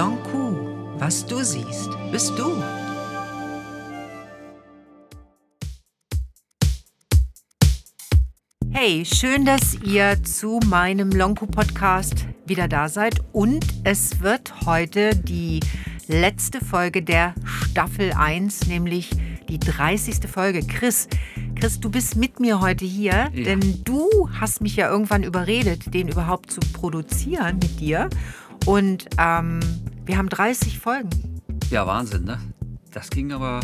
Blanc Coup. Was du siehst, bist du. Hey, schön, dass ihr zu meinem Lonku Podcast wieder da seid und es wird heute die letzte Folge der Staffel 1, nämlich die 30. Folge. Chris, Chris, du bist mit mir heute hier, ja. denn du hast mich ja irgendwann überredet, den überhaupt zu produzieren mit dir. Und ähm, wir haben 30 Folgen. Ja, Wahnsinn, ne? Das ging aber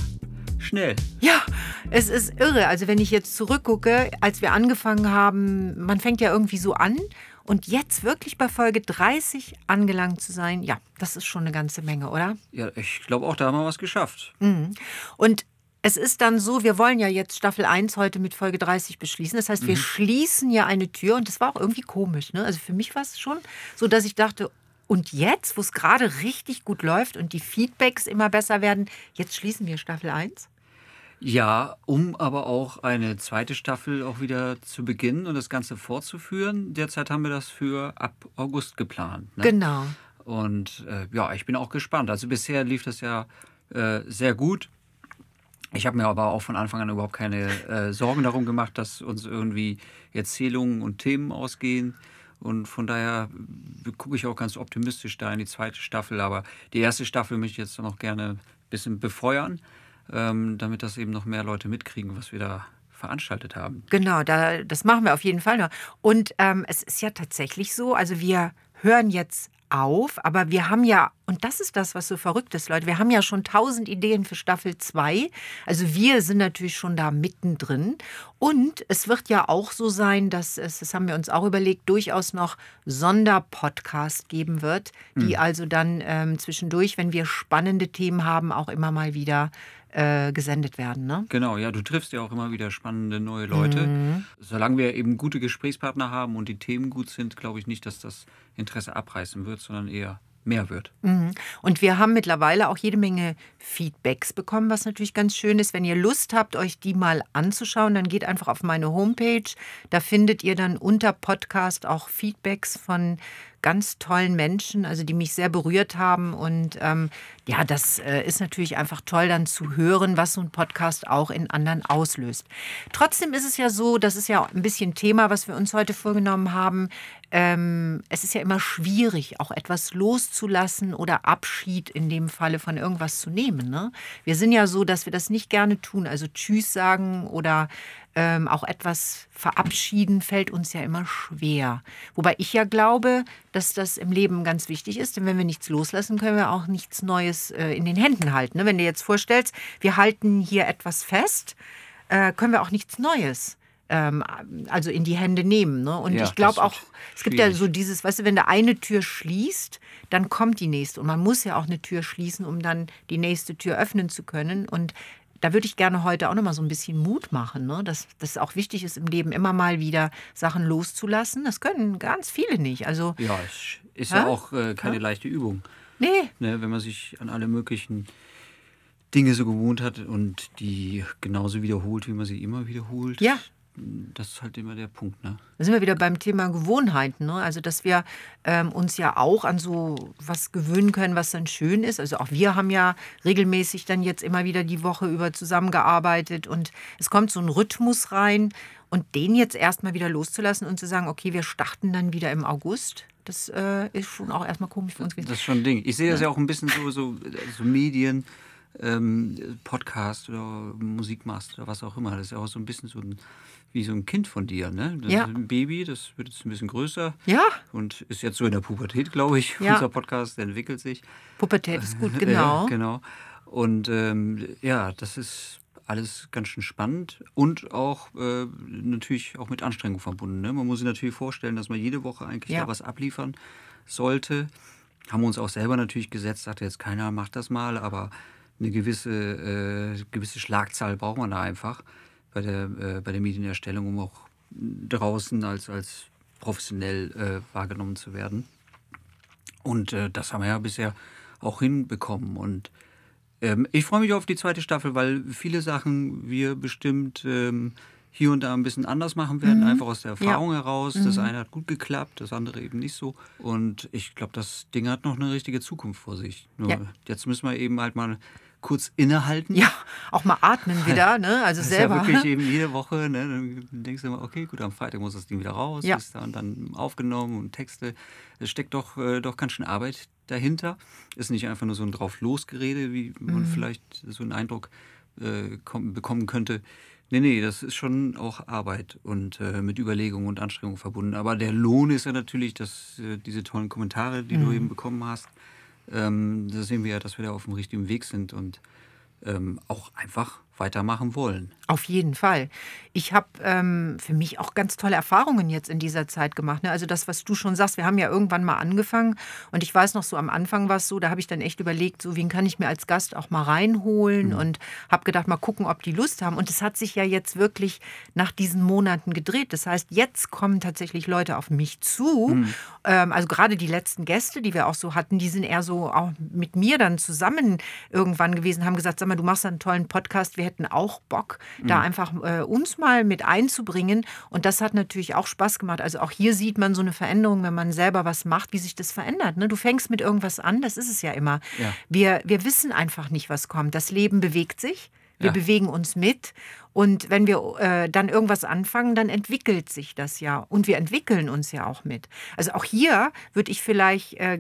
schnell. Ja, es ist irre. Also wenn ich jetzt zurückgucke, als wir angefangen haben, man fängt ja irgendwie so an. Und jetzt wirklich bei Folge 30 angelangt zu sein, ja, das ist schon eine ganze Menge, oder? Ja, ich glaube auch, da haben wir was geschafft. Mhm. Und es ist dann so, wir wollen ja jetzt Staffel 1 heute mit Folge 30 beschließen. Das heißt, wir mhm. schließen ja eine Tür und das war auch irgendwie komisch. Ne? Also für mich war es schon so, dass ich dachte, und jetzt, wo es gerade richtig gut läuft und die Feedbacks immer besser werden, jetzt schließen wir Staffel 1? Ja, um aber auch eine zweite Staffel auch wieder zu beginnen und das Ganze fortzuführen. Derzeit haben wir das für ab August geplant. Ne? Genau. Und äh, ja, ich bin auch gespannt. Also bisher lief das ja äh, sehr gut. Ich habe mir aber auch von Anfang an überhaupt keine äh, Sorgen darum gemacht, dass uns irgendwie Erzählungen und Themen ausgehen. Und von daher gucke ich auch ganz optimistisch da in die zweite Staffel. Aber die erste Staffel möchte ich jetzt noch gerne ein bisschen befeuern ähm, damit das eben noch mehr Leute mitkriegen, was wir da veranstaltet haben. Genau, da, das machen wir auf jeden Fall noch. Und ähm, es ist ja tatsächlich so, also wir hören jetzt auf, aber wir haben ja, und das ist das, was so verrückt ist, Leute, wir haben ja schon tausend Ideen für Staffel 2. Also wir sind natürlich schon da mittendrin. Und es wird ja auch so sein, dass es, das haben wir uns auch überlegt, durchaus noch Sonderpodcast geben wird, die mhm. also dann ähm, zwischendurch, wenn wir spannende Themen haben, auch immer mal wieder äh, gesendet werden. Ne? Genau, ja, du triffst ja auch immer wieder spannende neue Leute. Mhm. Solange wir eben gute Gesprächspartner haben und die Themen gut sind, glaube ich nicht, dass das Interesse abreißen wird, sondern eher mehr wird. Mhm. Und wir haben mittlerweile auch jede Menge Feedbacks bekommen, was natürlich ganz schön ist. Wenn ihr Lust habt, euch die mal anzuschauen, dann geht einfach auf meine Homepage. Da findet ihr dann unter Podcast auch Feedbacks von ganz tollen Menschen, also die mich sehr berührt haben. Und ähm, ja, das äh, ist natürlich einfach toll, dann zu hören, was so ein Podcast auch in anderen auslöst. Trotzdem ist es ja so, das ist ja ein bisschen Thema, was wir uns heute vorgenommen haben. Ähm, es ist ja immer schwierig, auch etwas loszulassen oder Abschied in dem Falle von irgendwas zu nehmen. Ne? Wir sind ja so, dass wir das nicht gerne tun, also Tschüss sagen oder ähm, auch etwas verabschieden fällt uns ja immer schwer. Wobei ich ja glaube, dass das im Leben ganz wichtig ist, denn wenn wir nichts loslassen, können wir auch nichts Neues äh, in den Händen halten. Ne? Wenn du jetzt vorstellst, wir halten hier etwas fest, äh, können wir auch nichts Neues ähm, also in die Hände nehmen. Ne? Und ja, ich glaube auch, es gibt ja so dieses, weißt du, wenn du eine Tür schließt, dann kommt die nächste. Und man muss ja auch eine Tür schließen, um dann die nächste Tür öffnen zu können. Und da würde ich gerne heute auch noch mal so ein bisschen Mut machen, ne? dass das auch wichtig ist im Leben, immer mal wieder Sachen loszulassen. Das können ganz viele nicht. Also, ja, ist ja, ja auch äh, keine ja? leichte Übung. Nee. Ne, wenn man sich an alle möglichen Dinge so gewohnt hat und die genauso wiederholt, wie man sie immer wiederholt. Ja das ist halt immer der Punkt. Ne? Da sind wir wieder beim Thema Gewohnheiten. Ne? Also, dass wir ähm, uns ja auch an so was gewöhnen können, was dann schön ist. Also, auch wir haben ja regelmäßig dann jetzt immer wieder die Woche über zusammengearbeitet und es kommt so ein Rhythmus rein. Und den jetzt erstmal wieder loszulassen und zu sagen, okay, wir starten dann wieder im August, das äh, ist schon auch erstmal komisch für uns gewesen. Das ist schon ein Ding. Ich sehe das ja auch ein bisschen so, so, so Medien. Ähm, Podcast oder Musikmaster oder was auch immer. Das ist ja auch so ein bisschen so ein wie so ein Kind von dir. Ne? Das ja. ist ein Baby, das wird jetzt ein bisschen größer. Ja. Und ist jetzt so in der Pubertät, glaube ich. Ja. Unser Podcast entwickelt sich. Pubertät ist gut, genau. Ja, genau. Und ähm, ja, das ist alles ganz schön spannend und auch äh, natürlich auch mit Anstrengung verbunden. Ne? Man muss sich natürlich vorstellen, dass man jede Woche eigentlich ja. da was abliefern sollte. Haben wir uns auch selber natürlich gesetzt, sagte jetzt keiner macht das mal, aber eine gewisse, äh, gewisse Schlagzahl braucht man da einfach bei der, äh, bei der Medienerstellung, um auch draußen als, als professionell äh, wahrgenommen zu werden. Und äh, das haben wir ja bisher auch hinbekommen. Und ähm, ich freue mich auf die zweite Staffel, weil viele Sachen wir bestimmt ähm, hier und da ein bisschen anders machen werden, mhm. einfach aus der Erfahrung ja. heraus. Das mhm. eine hat gut geklappt, das andere eben nicht so. Und ich glaube, das Ding hat noch eine richtige Zukunft vor sich. Nur ja. jetzt müssen wir eben halt mal kurz innehalten. Ja, auch mal atmen wieder, ne? Also das selber. Ist ja wirklich eben jede Woche, ne? Dann denkst du immer, okay, gut, am Freitag muss das Ding wieder raus, ja. ist dann, dann aufgenommen und Texte. Es steckt doch, äh, doch ganz schön Arbeit dahinter. Ist nicht einfach nur so ein drauf losgerede, wie man mhm. vielleicht so einen Eindruck äh, bekommen könnte. Nee, nee, das ist schon auch Arbeit und äh, mit Überlegung und Anstrengung verbunden. Aber der Lohn ist ja natürlich, dass äh, diese tollen Kommentare, die mhm. du eben bekommen hast, ähm, da sehen wir ja, dass wir da auf dem richtigen Weg sind und ähm, auch einfach weitermachen wollen. Auf jeden Fall. Ich habe ähm, für mich auch ganz tolle Erfahrungen jetzt in dieser Zeit gemacht. Ne? Also das, was du schon sagst, wir haben ja irgendwann mal angefangen und ich weiß noch so am Anfang war es so, da habe ich dann echt überlegt, so wen kann ich mir als Gast auch mal reinholen mhm. und habe gedacht, mal gucken, ob die Lust haben. Und es hat sich ja jetzt wirklich nach diesen Monaten gedreht. Das heißt, jetzt kommen tatsächlich Leute auf mich zu. Mhm. Ähm, also gerade die letzten Gäste, die wir auch so hatten, die sind eher so auch mit mir dann zusammen irgendwann gewesen, haben gesagt, sag mal, du machst einen tollen Podcast, wir hätten auch Bock, mhm. da einfach äh, uns mal mit einzubringen. Und das hat natürlich auch Spaß gemacht. Also auch hier sieht man so eine Veränderung, wenn man selber was macht, wie sich das verändert. Ne? Du fängst mit irgendwas an, das ist es ja immer. Ja. Wir, wir wissen einfach nicht, was kommt. Das Leben bewegt sich. Wir ja. bewegen uns mit und wenn wir äh, dann irgendwas anfangen, dann entwickelt sich das ja. Und wir entwickeln uns ja auch mit. Also auch hier würde ich vielleicht äh,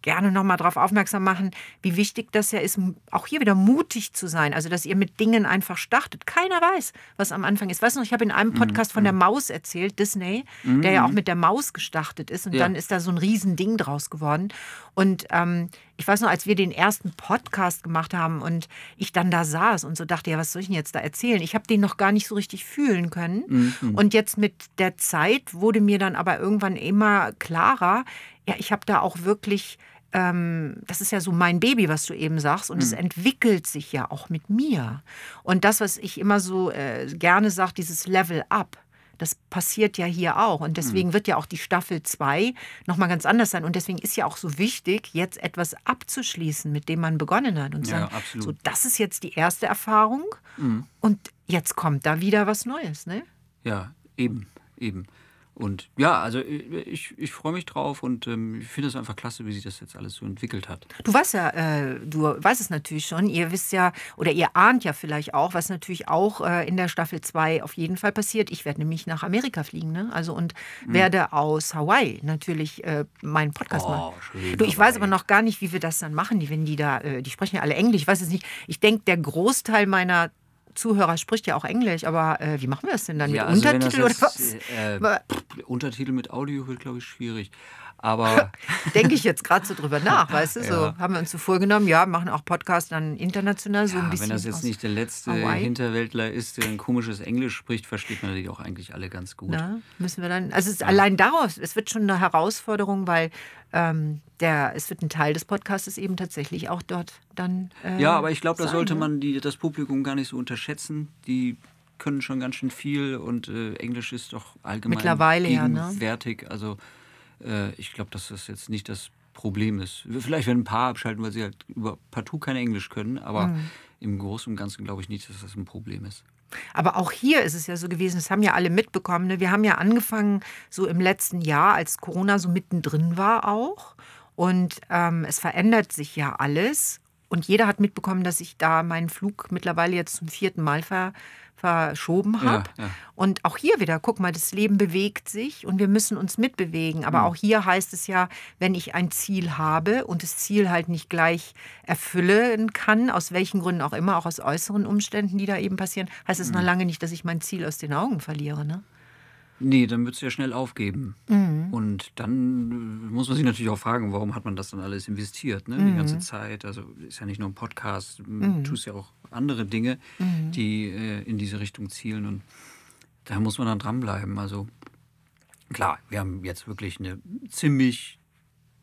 gerne nochmal darauf aufmerksam machen, wie wichtig das ja ist, auch hier wieder mutig zu sein. Also dass ihr mit Dingen einfach startet. Keiner weiß, was am Anfang ist. Weißt du noch, ich habe in einem mhm, Podcast von der mhm. Maus erzählt, Disney, der ja auch mhm. mit der Maus gestartet ist. Und ja. dann ist da so ein Riesending draus geworden. Und ähm, ich weiß noch, als wir den ersten Podcast gemacht haben und ich dann da saß und so dachte, ja, was soll ich denn jetzt da erzählen? Ich habe habe den noch gar nicht so richtig fühlen können. Mhm. Und jetzt mit der Zeit wurde mir dann aber irgendwann immer klarer, ja, ich habe da auch wirklich ähm, das ist ja so mein Baby, was du eben sagst, und mhm. es entwickelt sich ja auch mit mir. Und das, was ich immer so äh, gerne sage, dieses Level Up, das passiert ja hier auch. Und deswegen mhm. wird ja auch die Staffel 2 nochmal ganz anders sein. Und deswegen ist ja auch so wichtig, jetzt etwas abzuschließen, mit dem man begonnen hat. Und sagen, ja, so, das ist jetzt die erste Erfahrung. Mhm. Und jetzt kommt da wieder was Neues, ne? Ja, eben, eben. Und ja, also ich, ich freue mich drauf und ähm, ich finde es einfach klasse, wie sich das jetzt alles so entwickelt hat. Du weißt ja, äh, du weißt es natürlich schon, ihr wisst ja, oder ihr ahnt ja vielleicht auch, was natürlich auch äh, in der Staffel 2 auf jeden Fall passiert. Ich werde nämlich nach Amerika fliegen, ne? Also und mhm. werde aus Hawaii natürlich äh, meinen Podcast oh, machen. Du, ich weiß aber noch gar nicht, wie wir das dann machen, die, wenn die da, äh, die sprechen ja alle Englisch, ich weiß es nicht. Ich denke, der Großteil meiner Zuhörer spricht ja auch Englisch, aber äh, wie machen wir das denn dann? Ja, mit also Untertitel oder was? Äh, Untertitel mit Audio wird, glaube ich, schwierig. Aber. Denke ich jetzt gerade so drüber nach, weißt du? Ja. So haben wir uns so vorgenommen, ja, machen auch Podcasts dann international so ja, ein bisschen. Wenn das jetzt nicht der letzte Hawaii. Hinterwäldler ist, der ein komisches Englisch spricht, versteht man natürlich auch eigentlich alle ganz gut. Na, müssen wir dann. Also es ja. allein daraus, es wird schon eine Herausforderung, weil ähm, der, es wird ein Teil des Podcasts eben tatsächlich auch dort dann. Äh, ja, aber ich glaube, da sollte ne? man die, das Publikum gar nicht so unterschätzen. Die können schon ganz schön viel und äh, Englisch ist doch allgemein Mittlerweile gegenwärtig. Ja, ne? Also ich glaube, dass das jetzt nicht das Problem ist. Vielleicht werden ein paar abschalten, weil sie halt über partout kein Englisch können, aber mhm. im Großen und Ganzen glaube ich nicht, dass das ein Problem ist. Aber auch hier ist es ja so gewesen, das haben ja alle mitbekommen. Ne? Wir haben ja angefangen so im letzten Jahr, als Corona so mittendrin war auch. Und ähm, es verändert sich ja alles. Und jeder hat mitbekommen, dass ich da meinen Flug mittlerweile jetzt zum vierten Mal ver verschoben habe. Ja, ja. Und auch hier wieder, guck mal, das Leben bewegt sich und wir müssen uns mitbewegen. Aber mhm. auch hier heißt es ja, wenn ich ein Ziel habe und das Ziel halt nicht gleich erfüllen kann, aus welchen Gründen auch immer, auch aus äußeren Umständen, die da eben passieren, heißt es mhm. noch lange nicht, dass ich mein Ziel aus den Augen verliere. Ne? Nee, dann wird es ja schnell aufgeben. Mhm. Und dann äh, muss man sich natürlich auch fragen, warum hat man das dann alles investiert, ne? Mhm. die ganze Zeit. Also ist ja nicht nur ein Podcast, du mhm. tust ja auch andere Dinge, mhm. die äh, in diese Richtung zielen. Und da muss man dann dranbleiben. Also klar, wir haben jetzt wirklich eine ziemlich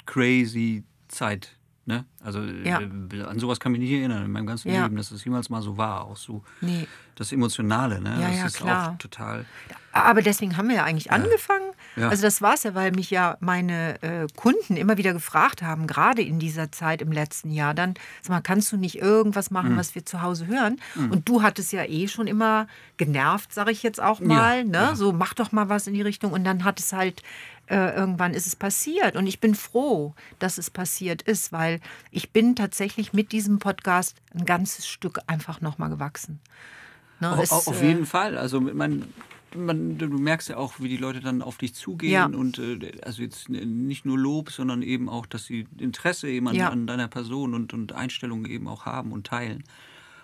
crazy Zeit Ne? Also ja. Äh, an sowas kann ich mich nicht erinnern in meinem ganzen ja. Leben, dass das jemals mal so war. Auch so nee. das Emotionale, ne? Ja, das ja, ist klar. auch total. Aber deswegen haben wir ja eigentlich angefangen. Also das war es ja, weil mich ja meine äh, Kunden immer wieder gefragt haben, gerade in dieser Zeit im letzten Jahr, dann, sag mal, kannst du nicht irgendwas machen, mhm. was wir zu Hause hören? Mhm. Und du hattest ja eh schon immer genervt, sage ich jetzt auch mal, ne? So mach doch mal was in die Richtung. Und dann hat es halt äh, irgendwann ist es passiert. Und ich bin froh, dass es passiert ist, weil ich bin tatsächlich mit diesem Podcast ein ganzes Stück einfach nochmal gewachsen. Ne, es, auf jeden äh, Fall. Also man, man, du merkst ja auch, wie die Leute dann auf dich zugehen ja. und äh, also jetzt nicht nur Lob, sondern eben auch, dass sie Interesse eben an, ja. an deiner Person und, und Einstellungen eben auch haben und teilen.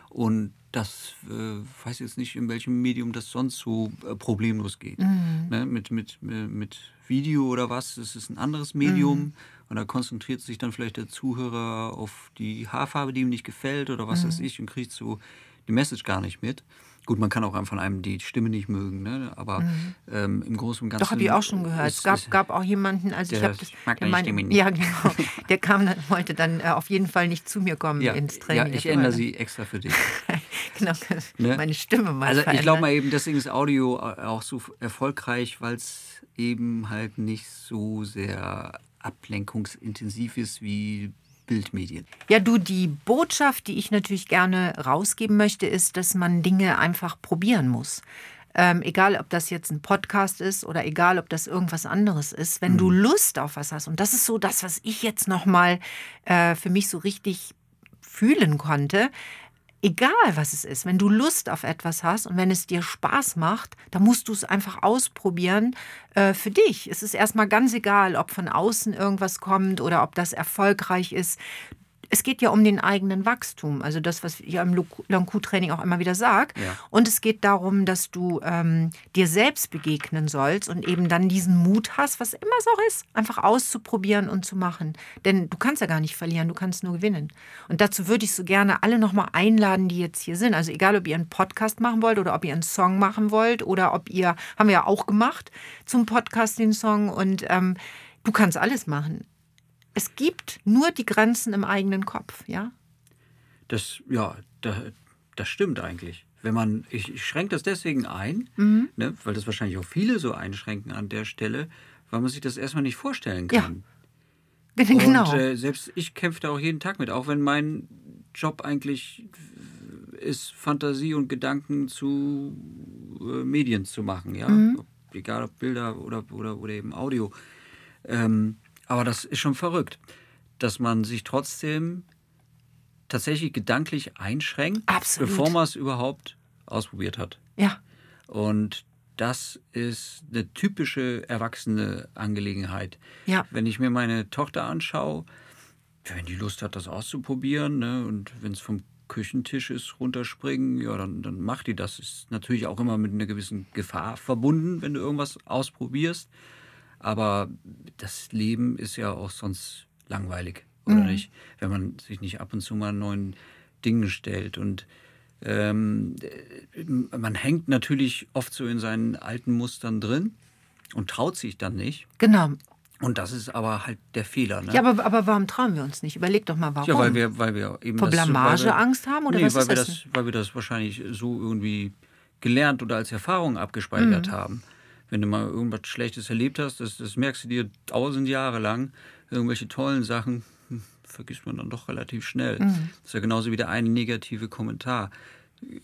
Und das äh, weiß jetzt nicht, in welchem Medium das sonst so äh, problemlos geht. Mhm. Ne? Mit, mit, äh, mit Video oder was, das ist ein anderes Medium. Mhm. Und da konzentriert sich dann vielleicht der Zuhörer auf die Haarfarbe, die ihm nicht gefällt oder was mhm. weiß ich und kriegt so die Message gar nicht mit. Gut, man kann auch von einem die Stimme nicht mögen, ne? aber mhm. ähm, im Großen und Ganzen. Doch, habe ich auch schon gehört. Es gab, gab auch jemanden, also ich habe das. Mag der, mein, Stimme nicht. Ja, genau. Der kam dann, wollte dann äh, auf jeden Fall nicht zu mir kommen ja, ins Training. Ja, ich ändere sie extra für dich. genau, ne? meine Stimme mal. Also ich glaube mal eben, deswegen ist Audio auch so erfolgreich, weil es eben halt nicht so sehr ablenkungsintensiv ist wie Bildmedien. Ja, du, die Botschaft, die ich natürlich gerne rausgeben möchte, ist, dass man Dinge einfach probieren muss. Ähm, egal, ob das jetzt ein Podcast ist oder egal, ob das irgendwas anderes ist, wenn mhm. du Lust auf was hast, und das ist so das, was ich jetzt nochmal äh, für mich so richtig fühlen konnte, egal was es ist, wenn du Lust auf etwas hast und wenn es dir Spaß macht, dann musst du es einfach ausprobieren äh, für dich. Es ist erstmal ganz egal, ob von außen irgendwas kommt oder ob das erfolgreich ist es geht ja um den eigenen Wachstum, also das, was ich im Long-Q-Training auch immer wieder sage. Ja. Und es geht darum, dass du ähm, dir selbst begegnen sollst und eben dann diesen Mut hast, was immer so ist, einfach auszuprobieren und zu machen. Denn du kannst ja gar nicht verlieren, du kannst nur gewinnen. Und dazu würde ich so gerne alle nochmal einladen, die jetzt hier sind. Also egal, ob ihr einen Podcast machen wollt oder ob ihr einen Song machen wollt oder ob ihr, haben wir ja auch gemacht, zum Podcast den Song und ähm, du kannst alles machen es gibt nur die Grenzen im eigenen Kopf, ja? Das, ja, das, das stimmt eigentlich. Wenn man, ich, ich schränke das deswegen ein, mhm. ne, weil das wahrscheinlich auch viele so einschränken an der Stelle, weil man sich das erstmal nicht vorstellen kann. Ja. Genau. Und äh, selbst ich kämpfe da auch jeden Tag mit, auch wenn mein Job eigentlich ist, Fantasie und Gedanken zu äh, Medien zu machen, ja. Mhm. Egal ob Bilder oder, oder, oder eben Audio. Ähm, aber das ist schon verrückt, dass man sich trotzdem tatsächlich gedanklich einschränkt, Absolut. bevor man es überhaupt ausprobiert hat. Ja. Und das ist eine typische erwachsene Angelegenheit. Ja. Wenn ich mir meine Tochter anschaue, wenn die Lust hat, das auszuprobieren, ne, und wenn es vom Küchentisch ist, runterspringen, ja, dann, dann macht die das. Ist natürlich auch immer mit einer gewissen Gefahr verbunden, wenn du irgendwas ausprobierst. Aber das Leben ist ja auch sonst langweilig, oder mhm. nicht? Wenn man sich nicht ab und zu mal neuen Dingen stellt. Und ähm, man hängt natürlich oft so in seinen alten Mustern drin und traut sich dann nicht. Genau. Und das ist aber halt der Fehler. Ne? Ja, aber, aber warum trauen wir uns nicht? Überleg doch mal, warum. Ja, weil wir, weil wir eben. Vor Blamage Angst haben? Oder nee, was weil, wir das, das, weil wir das wahrscheinlich so irgendwie gelernt oder als Erfahrung abgespeichert mhm. haben wenn du mal irgendwas Schlechtes erlebt hast, das, das merkst du dir tausend Jahre lang, irgendwelche tollen Sachen hm, vergisst man dann doch relativ schnell. Mhm. Das ist ja genauso wie der eine negative Kommentar.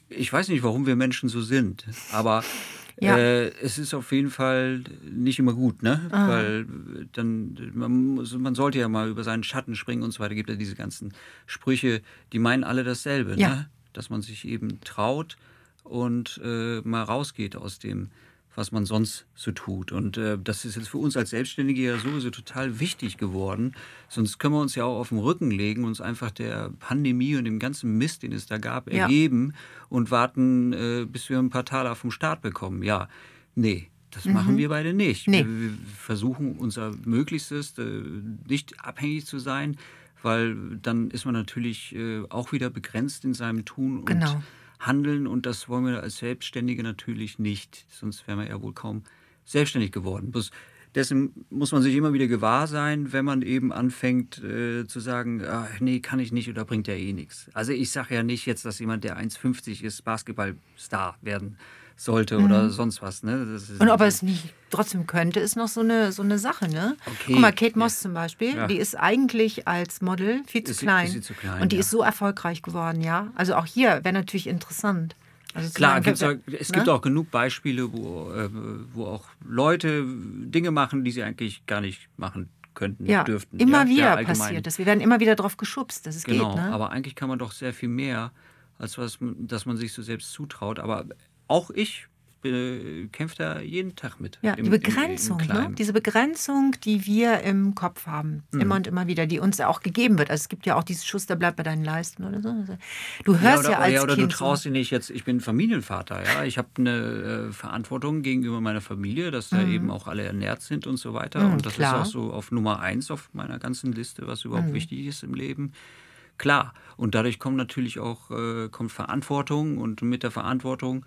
Ich weiß nicht, warum wir Menschen so sind, aber ja. äh, es ist auf jeden Fall nicht immer gut, ne? Ah. Weil dann, man, man, sollte ja mal über seinen Schatten springen und so weiter. Gibt ja diese ganzen Sprüche, die meinen alle dasselbe, ja. ne? Dass man sich eben traut und äh, mal rausgeht aus dem was man sonst so tut. Und äh, das ist jetzt für uns als Selbstständige ja sowieso total wichtig geworden. Sonst können wir uns ja auch auf den Rücken legen, uns einfach der Pandemie und dem ganzen Mist, den es da gab, ja. ergeben und warten, äh, bis wir ein paar Taler vom Staat bekommen. Ja, nee. Das mhm. machen wir beide nicht. Nee. Wir, wir, versuchen unser Möglichstes, äh, nicht abhängig zu sein, weil dann ist man natürlich äh, auch wieder begrenzt in seinem Tun. Genau. Und handeln und das wollen wir als Selbstständige natürlich nicht, sonst wären wir ja wohl kaum selbstständig geworden. Bloß dessen muss man sich immer wieder gewahr sein, wenn man eben anfängt äh, zu sagen, ach, nee, kann ich nicht oder bringt ja eh nichts. Also ich sage ja nicht jetzt, dass jemand, der 1,50 ist, Basketballstar werden sollte mhm. oder sonst was. Ne? und ob er es nicht trotzdem könnte, ist noch so eine, so eine Sache. Ne? Okay. Guck mal, Kate Moss ja. zum Beispiel, ja. die ist eigentlich als Model viel zu, ist klein, sie, zu klein. Und die ja. ist so erfolgreich geworden, ja. Also auch hier wäre natürlich interessant. Also Klar, gibt's auch, es ne? gibt auch genug Beispiele, wo, äh, wo auch Leute Dinge machen, die sie eigentlich gar nicht machen könnten, ja, dürften. Immer ja, wieder passiert das. Wir werden immer wieder darauf geschubst, dass es genau, geht. Ne? Aber eigentlich kann man doch sehr viel mehr, als was, dass man sich so selbst zutraut. Aber auch ich kämpft da jeden Tag mit. Ja, im, die Begrenzung, im, im ne? diese Begrenzung, die wir im Kopf haben, mhm. immer und immer wieder, die uns auch gegeben wird. Also es gibt ja auch dieses Schuss, der bleibt bei deinen Leisten oder so. Du hörst ja, oder, ja als ja, oder kind du traust so. dich nicht jetzt, ich bin Familienvater, ja, ich habe eine äh, Verantwortung gegenüber meiner Familie, dass da mhm. eben auch alle ernährt sind und so weiter. Mhm, und das klar. ist auch so auf Nummer eins auf meiner ganzen Liste, was überhaupt mhm. wichtig ist im Leben. Klar, und dadurch kommt natürlich auch äh, kommt Verantwortung und mit der Verantwortung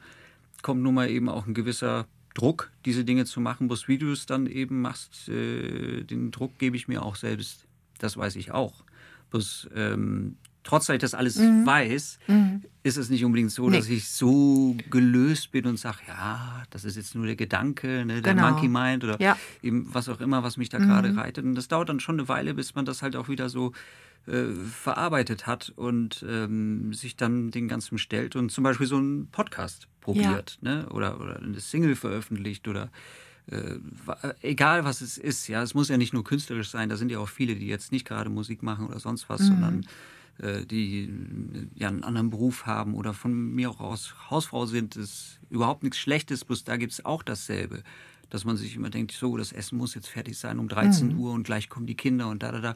kommt nun mal eben auch ein gewisser Druck, diese Dinge zu machen. Bloß wie du es dann eben machst, äh, den Druck gebe ich mir auch selbst. Das weiß ich auch. Bloß ähm, trotz dass ich das alles mhm. weiß, mhm. ist es nicht unbedingt so, nee. dass ich so gelöst bin und sage, ja, das ist jetzt nur der Gedanke, ne, der genau. Monkey Mind oder ja. eben was auch immer, was mich da mhm. gerade reitet. Und das dauert dann schon eine Weile, bis man das halt auch wieder so äh, verarbeitet hat und ähm, sich dann den ganzen stellt und zum Beispiel so einen Podcast probiert ja. ne? oder, oder eine Single veröffentlicht oder äh, egal was es ist. Ja, es muss ja nicht nur künstlerisch sein, da sind ja auch viele, die jetzt nicht gerade Musik machen oder sonst was, mhm. sondern äh, die ja einen anderen Beruf haben oder von mir auch aus Hausfrau sind, ist überhaupt nichts Schlechtes, bloß da gibt es auch dasselbe. Dass man sich immer denkt, so, das Essen muss jetzt fertig sein um 13 mhm. Uhr und gleich kommen die Kinder und da, da, da.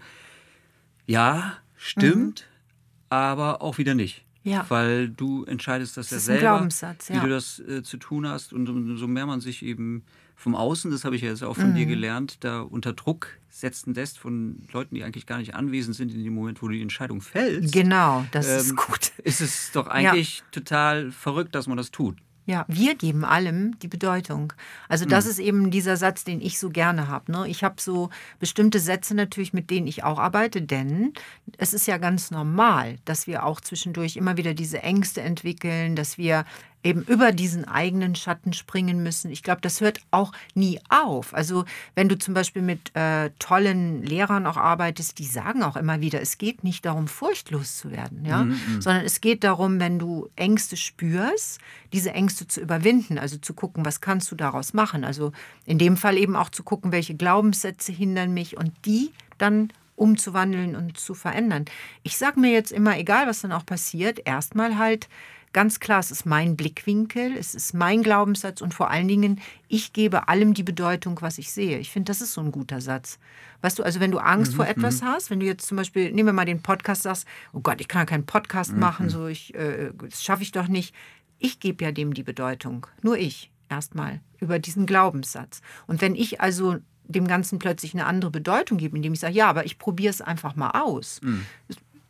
Ja, stimmt, mhm. aber auch wieder nicht. Ja. Weil du entscheidest das, das ja selber, ja. wie du das äh, zu tun hast. Und umso mehr man sich eben vom Außen, das habe ich ja jetzt auch von mhm. dir gelernt, da unter Druck setzen lässt von Leuten, die eigentlich gar nicht anwesend sind in dem Moment, wo du die Entscheidung fällst. Genau, das ähm, ist gut. Ist es doch eigentlich ja. total verrückt, dass man das tut. Ja, wir geben allem die Bedeutung. Also das mhm. ist eben dieser Satz, den ich so gerne habe. Ne? Ich habe so bestimmte Sätze natürlich, mit denen ich auch arbeite, denn es ist ja ganz normal, dass wir auch zwischendurch immer wieder diese Ängste entwickeln, dass wir eben über diesen eigenen Schatten springen müssen. Ich glaube, das hört auch nie auf. Also wenn du zum Beispiel mit äh, tollen Lehrern auch arbeitest, die sagen auch immer wieder, es geht nicht darum, furchtlos zu werden, ja? Mhm, mhm. sondern es geht darum, wenn du Ängste spürst, diese Ängste zu überwinden, also zu gucken, was kannst du daraus machen. Also in dem Fall eben auch zu gucken, welche Glaubenssätze hindern mich und die dann umzuwandeln und zu verändern. Ich sage mir jetzt immer, egal was dann auch passiert, erstmal halt Ganz klar, es ist mein Blickwinkel, es ist mein Glaubenssatz und vor allen Dingen, ich gebe allem die Bedeutung, was ich sehe. Ich finde, das ist so ein guter Satz. Weißt du, also wenn du Angst mhm, vor etwas mhm. hast, wenn du jetzt zum Beispiel, nehmen wir mal den Podcast, sagst, oh Gott, ich kann ja keinen Podcast mhm. machen, so ich, äh, das schaffe ich doch nicht. Ich gebe ja dem die Bedeutung, nur ich erstmal über diesen Glaubenssatz. Und wenn ich also dem Ganzen plötzlich eine andere Bedeutung gebe, indem ich sage, ja, aber ich probiere es einfach mal aus. Mhm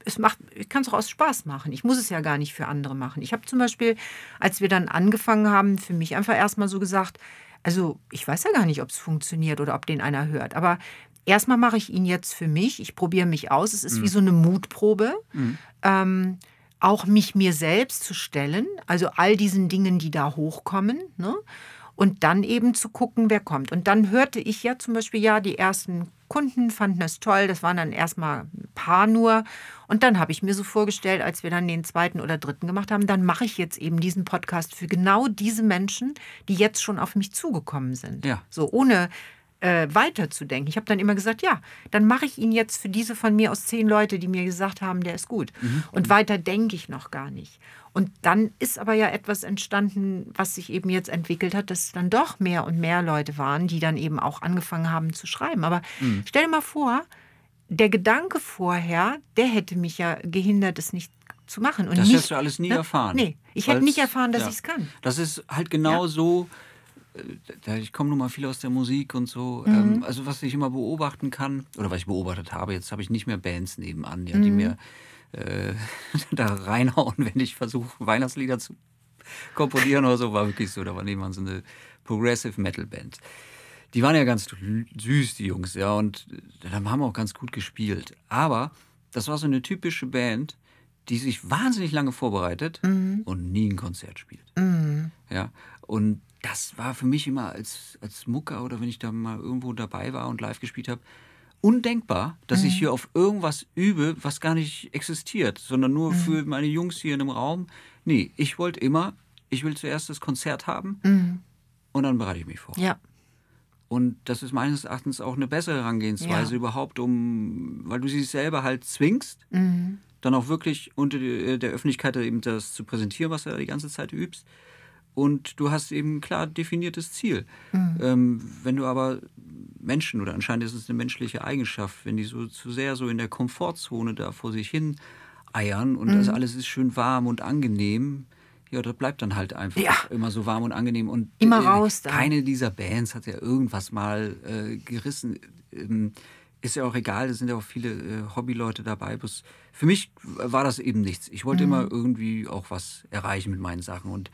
es macht, ich kann es auch aus Spaß machen. Ich muss es ja gar nicht für andere machen. Ich habe zum Beispiel, als wir dann angefangen haben, für mich einfach erstmal so gesagt, also ich weiß ja gar nicht, ob es funktioniert oder ob den einer hört. Aber erstmal mache ich ihn jetzt für mich. Ich probiere mich aus. Es ist mhm. wie so eine Mutprobe. Mhm. Ähm, auch mich mir selbst zu stellen, also all diesen Dingen, die da hochkommen. Ne? Und dann eben zu gucken, wer kommt. Und dann hörte ich ja zum Beispiel, ja, die ersten Kunden fanden es toll. Das waren dann erstmal ein paar nur. Und dann habe ich mir so vorgestellt, als wir dann den zweiten oder dritten gemacht haben, dann mache ich jetzt eben diesen Podcast für genau diese Menschen, die jetzt schon auf mich zugekommen sind. Ja. So ohne äh, weiterzudenken. Ich habe dann immer gesagt, ja, dann mache ich ihn jetzt für diese von mir aus zehn Leute, die mir gesagt haben, der ist gut. Mhm. Und weiter denke ich noch gar nicht. Und dann ist aber ja etwas entstanden, was sich eben jetzt entwickelt hat, dass dann doch mehr und mehr Leute waren, die dann eben auch angefangen haben zu schreiben. Aber mhm. stell dir mal vor, der Gedanke vorher, der hätte mich ja gehindert, es nicht zu machen. Und das nicht, hättest du alles nie ne? erfahren. Nee, ich hätte nicht erfahren, dass ja. ich es kann. Das ist halt genau ja. so ich komme nun mal viel aus der Musik und so. Mhm. Ähm, also was ich immer beobachten kann, oder was ich beobachtet habe, jetzt habe ich nicht mehr Bands nebenan, ja, die mhm. mir äh, da reinhauen, wenn ich versuche, Weihnachtslieder zu komponieren oder so, war wirklich so. Da war nebenan so eine Progressive Metal Band. Die waren ja ganz süß, die Jungs, ja, und dann haben wir auch ganz gut gespielt. Aber das war so eine typische Band, die sich wahnsinnig lange vorbereitet mhm. und nie ein Konzert spielt. Mhm. Ja, und das war für mich immer als, als Mucker oder wenn ich da mal irgendwo dabei war und live gespielt habe, undenkbar, dass mhm. ich hier auf irgendwas übe, was gar nicht existiert, sondern nur mhm. für meine Jungs hier in dem Raum. Nee, ich wollte immer, ich will zuerst das Konzert haben mhm. und dann bereite ich mich vor. Ja. Und das ist meines Erachtens auch eine bessere Herangehensweise ja. überhaupt, um, weil du sie selber halt zwingst, mhm. dann auch wirklich unter äh, der Öffentlichkeit eben das zu präsentieren, was du die ganze Zeit übst. Und du hast eben ein klar definiertes Ziel. Mhm. Ähm, wenn du aber Menschen, oder anscheinend ist es eine menschliche Eigenschaft, wenn die so zu sehr so in der Komfortzone da vor sich hin eiern und mhm. das alles ist schön warm und angenehm, ja, das bleibt dann halt einfach ja. immer so warm und angenehm. Und immer äh, raus da. Keine dieser Bands hat ja irgendwas mal äh, gerissen. Ähm, ist ja auch egal, es sind ja auch viele äh, Hobbyleute dabei. Bloß für mich war das eben nichts. Ich wollte mhm. immer irgendwie auch was erreichen mit meinen Sachen. Und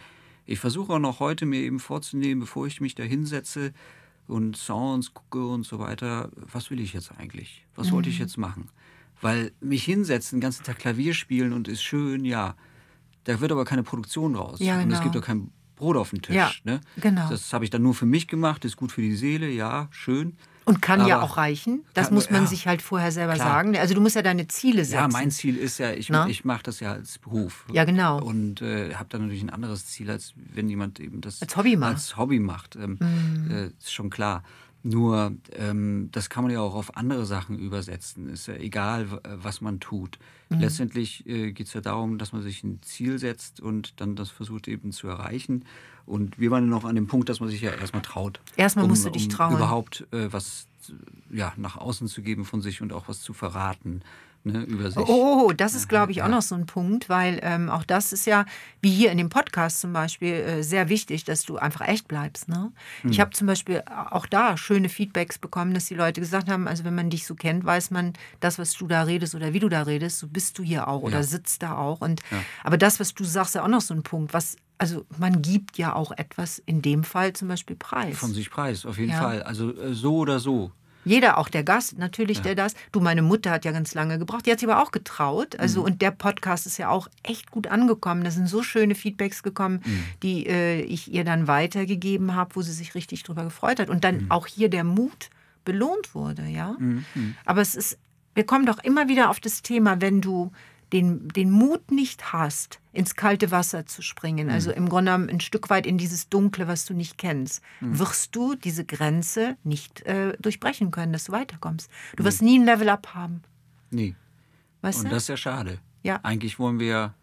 ich versuche auch noch heute mir eben vorzunehmen, bevor ich mich da hinsetze und Sounds gucke und so weiter, was will ich jetzt eigentlich? Was mhm. wollte ich mhm. jetzt machen? Weil mich hinsetzen, den ganzen Tag Klavier spielen und ist schön, ja. Da wird aber keine Produktion raus. Ja, genau. Und es gibt genau. auch kein Brot auf dem Tisch. Ja, ne? genau. Das habe ich dann nur für mich gemacht, ist gut für die Seele, ja, schön. Und kann Aber ja auch reichen. Das kann, muss man ja, sich halt vorher selber klar. sagen. Also du musst ja deine Ziele setzen. Ja, mein Ziel ist ja, ich, ich mache das ja als Beruf. Ja, genau. Und äh, habe dann natürlich ein anderes Ziel, als wenn jemand eben das als Hobby macht. Als Hobby macht. Ähm, mhm. äh, ist schon klar. Nur, ähm, das kann man ja auch auf andere Sachen übersetzen. Ist ja egal, was man tut. Mhm. Letztendlich äh, geht es ja darum, dass man sich ein Ziel setzt und dann das versucht eben zu erreichen. Und wir waren noch an dem Punkt, dass man sich ja erstmal traut. Erstmal um, musst du dich um trauen. Überhaupt äh, was ja, nach außen zu geben von sich und auch was zu verraten ne, über sich. Oh, das ist, glaube ich, auch noch so ein Punkt, weil ähm, auch das ist ja, wie hier in dem Podcast zum Beispiel, äh, sehr wichtig, dass du einfach echt bleibst. Ne? Hm. Ich habe zum Beispiel auch da schöne Feedbacks bekommen, dass die Leute gesagt haben, also wenn man dich so kennt, weiß man, das, was du da redest oder wie du da redest, so bist du hier auch oder sitzt da auch. Und, ja. Aber das, was du sagst, ist ja auch noch so ein Punkt, was also man gibt ja auch etwas, in dem Fall zum Beispiel Preis. Von sich Preis, auf jeden ja. Fall. Also äh, so oder so. Jeder, auch der Gast, natürlich, ja. der das. Du, meine Mutter hat ja ganz lange gebraucht. Die hat sich aber auch getraut. Also, mhm. und der Podcast ist ja auch echt gut angekommen. Da sind so schöne Feedbacks gekommen, mhm. die äh, ich ihr dann weitergegeben habe, wo sie sich richtig drüber gefreut hat. Und dann mhm. auch hier der Mut belohnt wurde, ja. Mhm. Aber es ist, wir kommen doch immer wieder auf das Thema, wenn du den, den Mut nicht hast, ins kalte Wasser zu springen, also mhm. im Grunde genommen ein Stück weit in dieses Dunkle, was du nicht kennst, mhm. wirst du diese Grenze nicht äh, durchbrechen können, dass du weiterkommst. Du wirst nie ein Level-Up haben. Nie. Weißt Und du? das ist ja schade. Ja. Eigentlich wollen wir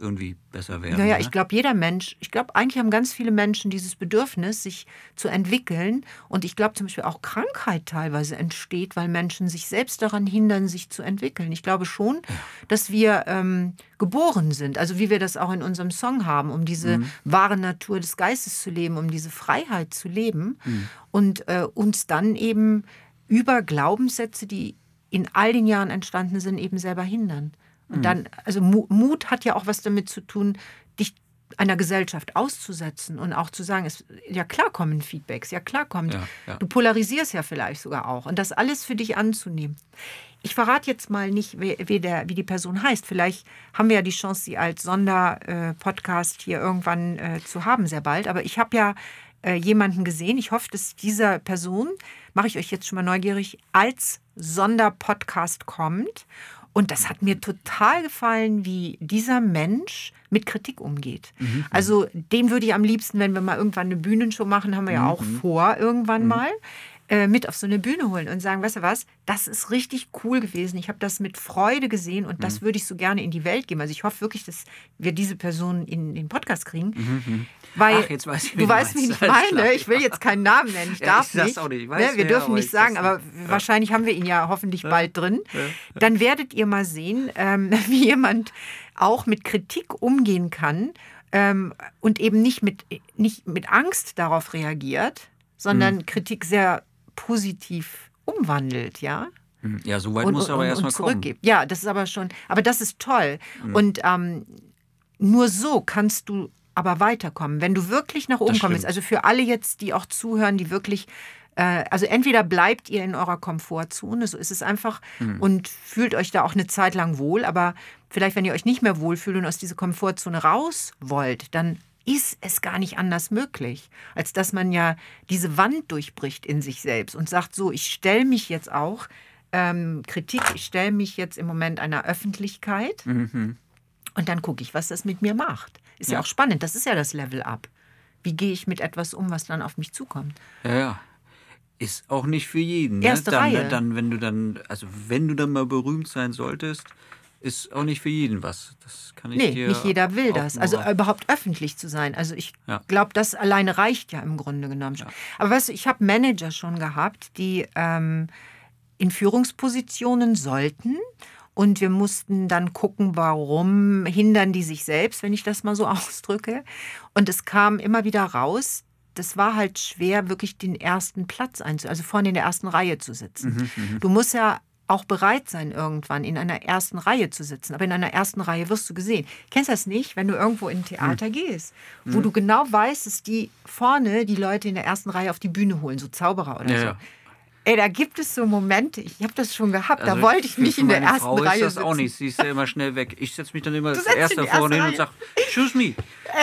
irgendwie besser werden. Naja, ne? ich glaube, jeder Mensch, ich glaube, eigentlich haben ganz viele Menschen dieses Bedürfnis, sich zu entwickeln. Und ich glaube zum Beispiel auch Krankheit teilweise entsteht, weil Menschen sich selbst daran hindern, sich zu entwickeln. Ich glaube schon, ja. dass wir ähm, geboren sind, also wie wir das auch in unserem Song haben, um diese mhm. wahre Natur des Geistes zu leben, um diese Freiheit zu leben mhm. und äh, uns dann eben über Glaubenssätze, die in all den Jahren entstanden sind, eben selber hindern. Und mhm. dann, also Mut hat ja auch was damit zu tun, dich einer Gesellschaft auszusetzen und auch zu sagen, es, ja klar kommen Feedbacks, ja klar kommt, ja, ja. du polarisierst ja vielleicht sogar auch und das alles für dich anzunehmen. Ich verrate jetzt mal nicht, wie, wie, der, wie die Person heißt. Vielleicht haben wir ja die Chance, sie als Sonderpodcast hier irgendwann äh, zu haben, sehr bald. Aber ich habe ja äh, jemanden gesehen. Ich hoffe, dass dieser Person, mache ich euch jetzt schon mal neugierig, als Sonderpodcast kommt. Und das hat mir total gefallen, wie dieser Mensch mit Kritik umgeht. Mhm. Also dem würde ich am liebsten, wenn wir mal irgendwann eine Bühnenshow machen, haben wir ja auch mhm. vor irgendwann mhm. mal, äh, mit auf so eine Bühne holen und sagen, weißt du was, das ist richtig cool gewesen. Ich habe das mit Freude gesehen und das mhm. würde ich so gerne in die Welt geben. Also ich hoffe wirklich, dass wir diese Person in den Podcast kriegen. Mhm. mhm. Weil Ach, jetzt weiß ich, du weißt, wie ich meine. Ich will jetzt keinen Namen nennen. Ich darf ja, ich nicht. Auch nicht. Weiß, ne? Wir ja, dürfen nicht sagen, aber ja. wahrscheinlich haben wir ihn ja hoffentlich bald drin. Dann werdet ihr mal sehen, ähm, wie jemand auch mit Kritik umgehen kann ähm, und eben nicht mit, nicht mit Angst darauf reagiert, sondern mhm. Kritik sehr positiv umwandelt, ja? Hm. Ja, so weit und, muss aber erstmal kommen. Ja, das ist aber schon, aber das ist toll. Mhm. Und ähm, nur so kannst du aber weiterkommen. Wenn du wirklich nach oben kommst, also für alle jetzt, die auch zuhören, die wirklich äh, also entweder bleibt ihr in eurer Komfortzone, so ist es einfach, mhm. und fühlt euch da auch eine Zeit lang wohl, aber vielleicht, wenn ihr euch nicht mehr wohlfühlt und aus dieser Komfortzone raus wollt, dann ist es gar nicht anders möglich, als dass man ja diese Wand durchbricht in sich selbst und sagt, so, ich stelle mich jetzt auch ähm, Kritik, ich stelle mich jetzt im Moment einer Öffentlichkeit mhm. und dann gucke ich, was das mit mir macht. Ist ja. ja auch spannend, das ist ja das Level up. Wie gehe ich mit etwas um, was dann auf mich zukommt? Ja, ja. Ist auch nicht für jeden. Ne? Erste dann, Reihe. Dann, wenn du dann, also wenn du dann mal berühmt sein solltest, ist auch nicht für jeden was. Das kann ich nee, dir nicht jeder will das. Also überhaupt öffentlich zu sein. Also ich ja. glaube, das alleine reicht ja im Grunde genommen schon. Ja. Aber weißt du, ich habe Manager schon gehabt, die ähm, in Führungspositionen sollten. Und wir mussten dann gucken, warum hindern die sich selbst, wenn ich das mal so ausdrücke. Und es kam immer wieder raus, das war halt schwer, wirklich den ersten Platz einzunehmen, also vorne in der ersten Reihe zu sitzen. Mhm, mhm, du musst ja auch bereit sein, irgendwann in einer ersten Reihe zu sitzen. Aber in einer ersten Reihe wirst du gesehen. Kennst du das nicht, wenn du irgendwo in ein Theater mhm. gehst, wo mhm. du genau weißt, dass die vorne die Leute in der ersten Reihe auf die Bühne holen, so Zauberer oder ja, so. Ja. Ey, da gibt es so Momente, ich habe das schon gehabt, also da wollte ich nicht in der ersten Frau Reihe ist das auch nicht, sie ist ja immer schnell weg. Ich setze mich dann immer als Erster vorne hin und sage, choose me.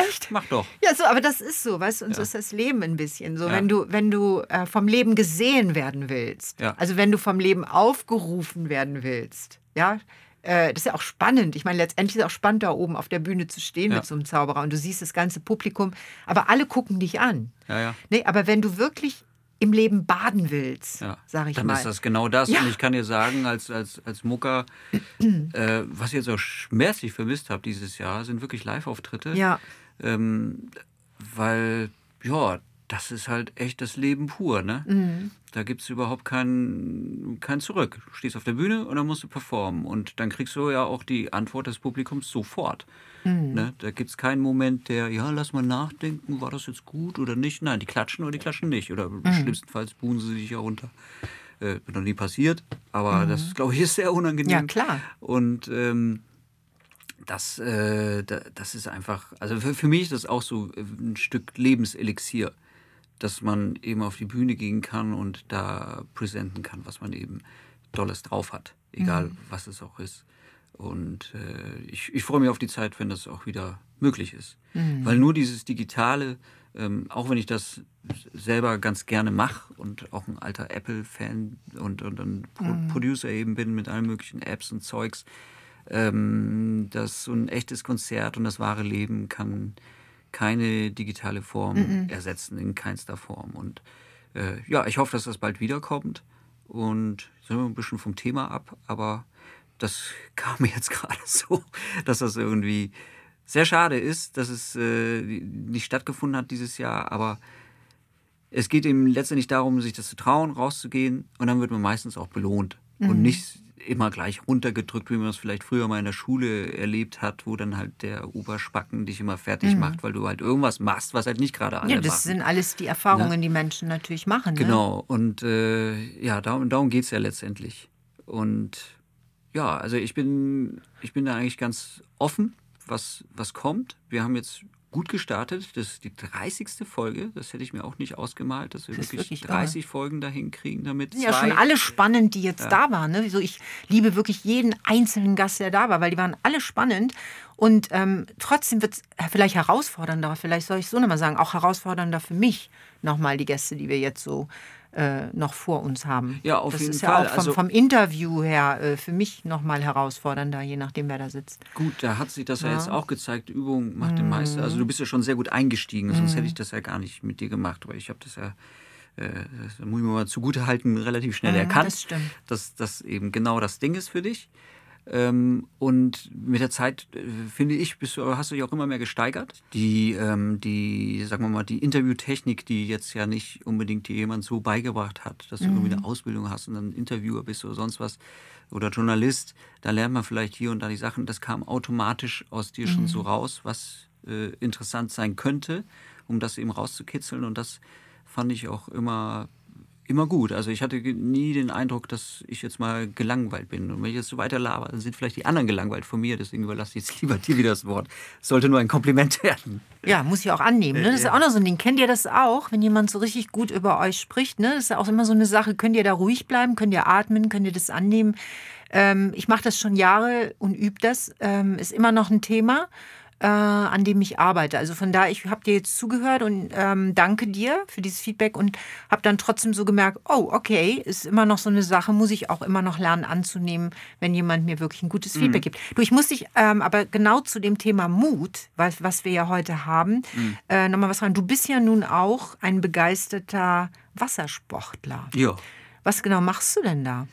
Echt? Mach doch. Ja, so, aber das ist so, weißt du, und ja. so ist das Leben ein bisschen. So, ja. wenn du, wenn du äh, vom Leben gesehen werden willst, ja. also wenn du vom Leben aufgerufen werden willst, ja, äh, das ist ja auch spannend. Ich meine, letztendlich ist es auch spannend, da oben auf der Bühne zu stehen mit so einem Zauberer und du siehst das ganze Publikum, aber alle gucken dich an. Ja, ja. Nee, aber wenn du wirklich im Leben baden willst, ja, sage ich dann mal. Dann ist das genau das. Ja. Und ich kann dir sagen, als, als, als Mucker, äh, was ich jetzt auch schmerzlich vermisst habe dieses Jahr, sind wirklich Live-Auftritte. Ja. Ähm, weil, ja, das ist halt echt das Leben pur. Ne? Mhm. Da gibt es überhaupt kein, kein Zurück. Du stehst auf der Bühne und dann musst du performen. Und dann kriegst du ja auch die Antwort des Publikums sofort. Mhm. Ne? Da gibt es keinen Moment, der, ja, lass mal nachdenken, war das jetzt gut oder nicht? Nein, die klatschen oder die klatschen nicht. Oder mhm. schlimmstenfalls buhen sie sich ja runter. Äh, noch nie passiert, aber mhm. das, glaube ich, ist sehr unangenehm. Ja, klar. Und ähm, das, äh, das ist einfach, also für, für mich ist das auch so ein Stück Lebenselixier, dass man eben auf die Bühne gehen kann und da präsenten kann, was man eben Dolles drauf hat, egal mhm. was es auch ist. Und äh, ich, ich freue mich auf die Zeit, wenn das auch wieder möglich ist. Mhm. Weil nur dieses Digitale, ähm, auch wenn ich das selber ganz gerne mache und auch ein alter Apple-Fan und, und ein Pro mhm. Producer eben bin mit allen möglichen Apps und Zeugs, ähm, dass so ein echtes Konzert und das wahre Leben kann keine digitale Form mhm. ersetzen, in keinster Form. Und äh, ja, ich hoffe, dass das bald wiederkommt. Und sind wir ein bisschen vom Thema ab, aber das kam mir jetzt gerade so, dass das irgendwie sehr schade ist, dass es äh, nicht stattgefunden hat dieses Jahr, aber es geht eben letztendlich darum, sich das zu trauen, rauszugehen und dann wird man meistens auch belohnt mhm. und nicht immer gleich runtergedrückt, wie man es vielleicht früher mal in der Schule erlebt hat, wo dann halt der Oberspacken dich immer fertig mhm. macht, weil du halt irgendwas machst, was halt nicht gerade alle Ja, das machen. sind alles die Erfahrungen, ne? die Menschen natürlich machen. Ne? Genau, und äh, ja, darum, darum geht es ja letztendlich. Und ja, also ich bin, ich bin da eigentlich ganz offen, was, was kommt. Wir haben jetzt gut gestartet. Das ist die 30. Folge. Das hätte ich mir auch nicht ausgemalt, dass wir das wirklich, wirklich, 30 irre. Folgen dahin kriegen damit. Ja, schon alle spannend, die jetzt ja. da waren. Ne? Also ich liebe wirklich jeden einzelnen Gast, der da war, weil die waren alle spannend. Und ähm, trotzdem wird es vielleicht herausfordernder, vielleicht soll ich so nochmal sagen, auch herausfordernder für mich nochmal die Gäste, die wir jetzt so äh, noch vor uns haben. Ja, auf das jeden ist Fall. ja auch vom, also, vom Interview her äh, für mich nochmal herausfordernder, je nachdem, wer da sitzt. Gut, da hat sich das ja, ja jetzt auch gezeigt. Übung macht mm. den Meister. Also du bist ja schon sehr gut eingestiegen, sonst hätte ich mhm. das ja gar nicht mit dir gemacht, weil ich habe das ja äh, das muss ich mir mal zugute halten, relativ schnell mhm, erkannt, das dass das eben genau das Ding ist für dich. Ähm, und mit der Zeit, äh, finde ich, bist du, hast du dich auch immer mehr gesteigert. Die, ähm, die, sagen wir mal, die Interviewtechnik, die jetzt ja nicht unbedingt dir jemand so beigebracht hat, dass du irgendwie eine mhm. Ausbildung hast und dann Interviewer bist oder sonst was oder Journalist, da lernt man vielleicht hier und da die Sachen. Das kam automatisch aus dir mhm. schon so raus, was äh, interessant sein könnte, um das eben rauszukitzeln. Und das fand ich auch immer immer gut. Also ich hatte nie den Eindruck, dass ich jetzt mal gelangweilt bin. Und wenn ich jetzt so weiter laber, dann sind vielleicht die anderen gelangweilt von mir. Deswegen überlasse ich jetzt lieber dir wieder das Wort. sollte nur ein Kompliment werden. Ja, muss ich auch annehmen. Ne? Das ist auch noch so ein Ding. Kennt ihr das auch, wenn jemand so richtig gut über euch spricht? Ne? Das ist ja auch immer so eine Sache. Könnt ihr da ruhig bleiben? Könnt ihr atmen? Könnt ihr das annehmen? Ähm, ich mache das schon Jahre und übe das. Ähm, ist immer noch ein Thema äh, an dem ich arbeite. Also von daher, ich habe dir jetzt zugehört und ähm, danke dir für dieses Feedback und habe dann trotzdem so gemerkt, oh, okay, ist immer noch so eine Sache, muss ich auch immer noch lernen anzunehmen, wenn jemand mir wirklich ein gutes Feedback mhm. gibt. Du, ich muss dich ähm, aber genau zu dem Thema Mut, was, was wir ja heute haben, mhm. äh, nochmal was fragen. Du bist ja nun auch ein begeisterter Wassersportler. Ja. Was genau machst du denn da?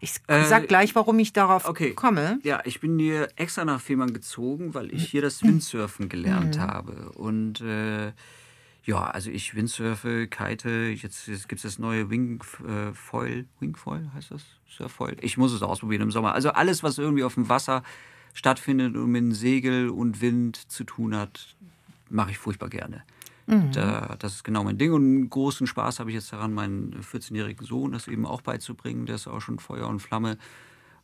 Ich äh, sag gleich, warum ich darauf okay. komme. Ja, ich bin hier extra nach Fehmarn gezogen, weil ich hier das Windsurfen gelernt mhm. habe. Und äh, ja, also ich windsurfe, kite, jetzt, jetzt gibt es das neue Wingfoil. Äh, Wingfoil heißt das? Surffoil. Ich muss es ausprobieren im Sommer. Also alles, was irgendwie auf dem Wasser stattfindet und mit Segel und Wind zu tun hat, mache ich furchtbar gerne. Mhm. Da, das ist genau mein Ding. Und einen großen Spaß habe ich jetzt daran, meinen 14-jährigen Sohn das eben auch beizubringen. Der ist auch schon Feuer und Flamme.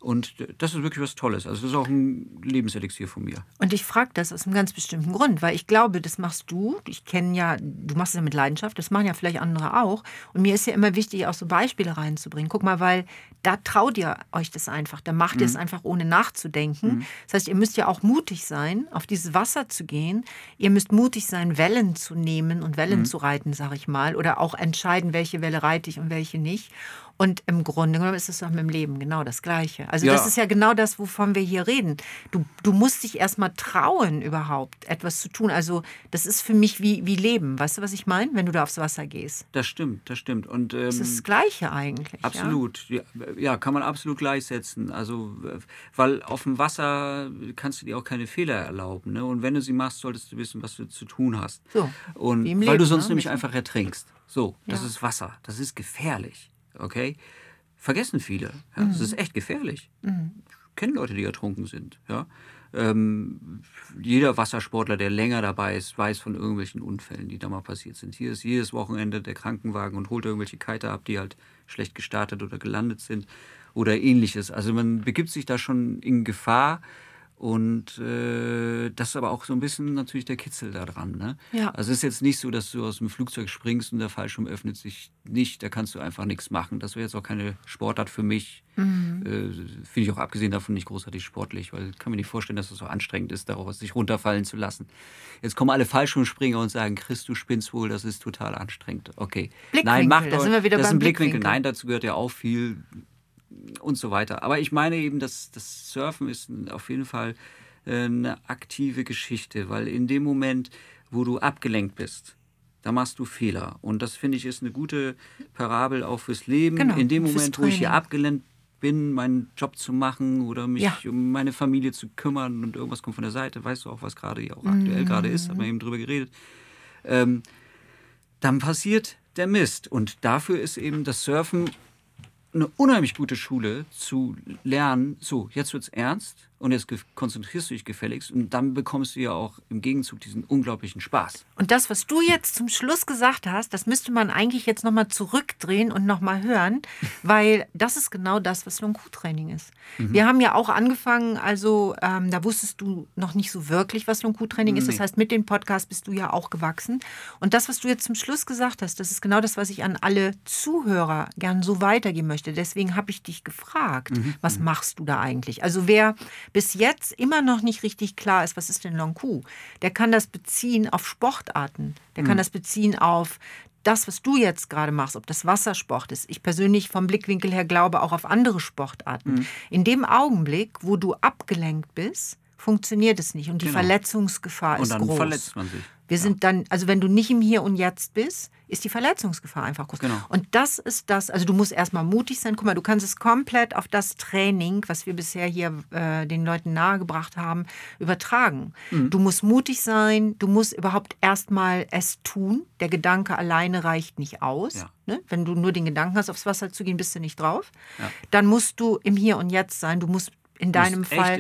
Und das ist wirklich was Tolles. Also das ist auch ein Lebenselixier von mir. Und ich frage das aus einem ganz bestimmten Grund, weil ich glaube, das machst du. Ich kenne ja, du machst es ja mit Leidenschaft, das machen ja vielleicht andere auch. Und mir ist ja immer wichtig, auch so Beispiele reinzubringen. Guck mal, weil da traut ihr euch das einfach. Da macht ihr es mhm. einfach ohne nachzudenken. Mhm. Das heißt, ihr müsst ja auch mutig sein, auf dieses Wasser zu gehen. Ihr müsst mutig sein, Wellen zu nehmen und Wellen mhm. zu reiten, sag ich mal. Oder auch entscheiden, welche Welle reite ich und welche nicht. Und im Grunde genommen ist es doch mit dem Leben genau das Gleiche. Also ja. das ist ja genau das, wovon wir hier reden. Du, du musst dich erstmal trauen, überhaupt etwas zu tun. Also das ist für mich wie, wie Leben. Weißt du, was ich meine, wenn du da aufs Wasser gehst? Das stimmt, das stimmt. Und, ähm, das ist das Gleiche eigentlich. Absolut. Ja? ja, kann man absolut gleichsetzen. Also, weil auf dem Wasser kannst du dir auch keine Fehler erlauben. Ne? Und wenn du sie machst, solltest du wissen, was du zu tun hast. So, Und weil Leben, du sonst ne? nämlich einfach ertrinkst. So, das ja. ist Wasser. Das ist gefährlich okay? Vergessen viele. Ja? Mhm. Das ist echt gefährlich. Mhm. Ich kenne Leute, die ertrunken sind. Ja? Ähm, jeder Wassersportler, der länger dabei ist, weiß von irgendwelchen Unfällen, die da mal passiert sind. Hier ist jedes Wochenende der Krankenwagen und holt irgendwelche Kiter ab, die halt schlecht gestartet oder gelandet sind oder ähnliches. Also man begibt sich da schon in Gefahr und äh, das ist aber auch so ein bisschen natürlich der Kitzel daran. Ne? Ja. Also es ist jetzt nicht so, dass du aus dem Flugzeug springst und der Fallschirm öffnet sich nicht, da kannst du einfach nichts machen. Das wäre jetzt auch keine Sportart für mich. Mhm. Äh, Finde ich auch abgesehen davon nicht großartig sportlich, weil ich kann mir nicht vorstellen, dass es so anstrengend ist, darauf sich runterfallen zu lassen. Jetzt kommen alle Fallschirmspringer und sagen, Chris, du spinnst wohl, das ist total anstrengend. Okay. Nein, macht da sind wir wieder das beim ist ein Blickwinkel. Nein, dazu gehört ja auch viel und so weiter. Aber ich meine eben, dass das Surfen ist auf jeden Fall äh, eine aktive Geschichte, weil in dem Moment, wo du abgelenkt bist, da machst du Fehler. Und das finde ich ist eine gute Parabel auch fürs Leben. Genau, in dem Moment, wo ich hier abgelenkt bin, meinen Job zu machen oder mich ja. um meine Familie zu kümmern und irgendwas kommt von der Seite, weißt du auch, was gerade hier auch aktuell mhm. gerade ist, haben wir eben drüber geredet, ähm, dann passiert der Mist. Und dafür ist eben das Surfen eine unheimlich gute Schule zu lernen, so, jetzt wird es ernst und jetzt konzentrierst du dich gefälligst und dann bekommst du ja auch im Gegenzug diesen unglaublichen Spaß. Und das, was du jetzt zum Schluss gesagt hast, das müsste man eigentlich jetzt nochmal zurückdrehen und nochmal hören, weil das ist genau das, was Long-Q-Training ist. Mhm. Wir haben ja auch angefangen, also ähm, da wusstest du noch nicht so wirklich, was Long-Q-Training ist. Das heißt, mit dem Podcast bist du ja auch gewachsen. Und das, was du jetzt zum Schluss gesagt hast, das ist genau das, was ich an alle Zuhörer gern so weitergeben möchte. Deswegen habe ich dich gefragt, mhm. was mhm. machst du da eigentlich? Also wer bis jetzt immer noch nicht richtig klar ist, was ist denn Long Q, der kann das beziehen auf Sportarten. Der mhm. kann das beziehen auf das, was du jetzt gerade machst, ob das Wassersport ist. Ich persönlich vom Blickwinkel her glaube auch auf andere Sportarten. Mhm. In dem Augenblick, wo du abgelenkt bist, funktioniert es nicht und die genau. Verletzungsgefahr ist groß. Und dann verletzt man sich. Wir ja. sind dann, also wenn du nicht im Hier und Jetzt bist, ist die Verletzungsgefahr einfach groß. Genau. Und das ist das, also du musst erstmal mutig sein. Guck mal, du kannst es komplett auf das Training, was wir bisher hier äh, den Leuten nahegebracht haben, übertragen. Mhm. Du musst mutig sein, du musst überhaupt erstmal es tun. Der Gedanke alleine reicht nicht aus. Ja. Ne? Wenn du nur den Gedanken hast, aufs Wasser zu gehen, bist du nicht drauf. Ja. Dann musst du im Hier und Jetzt sein. Du musst in deinem Fall